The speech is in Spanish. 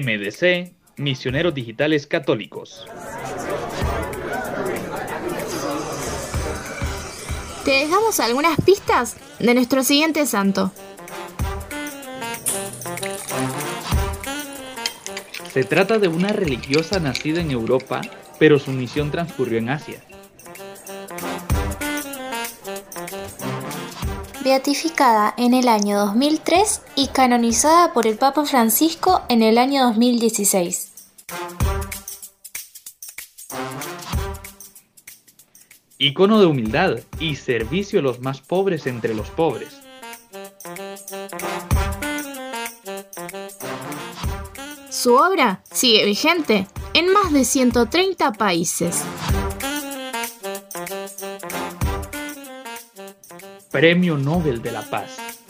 MDC, Misioneros Digitales Católicos. Te dejamos algunas pistas de nuestro siguiente santo. Se trata de una religiosa nacida en Europa, pero su misión transcurrió en Asia. Beatificada en el año 2003 y canonizada por el Papa Francisco en el año 2016. Icono de humildad y servicio a los más pobres entre los pobres. Su obra sigue vigente en más de 130 países. Premio Nobel de la Paz.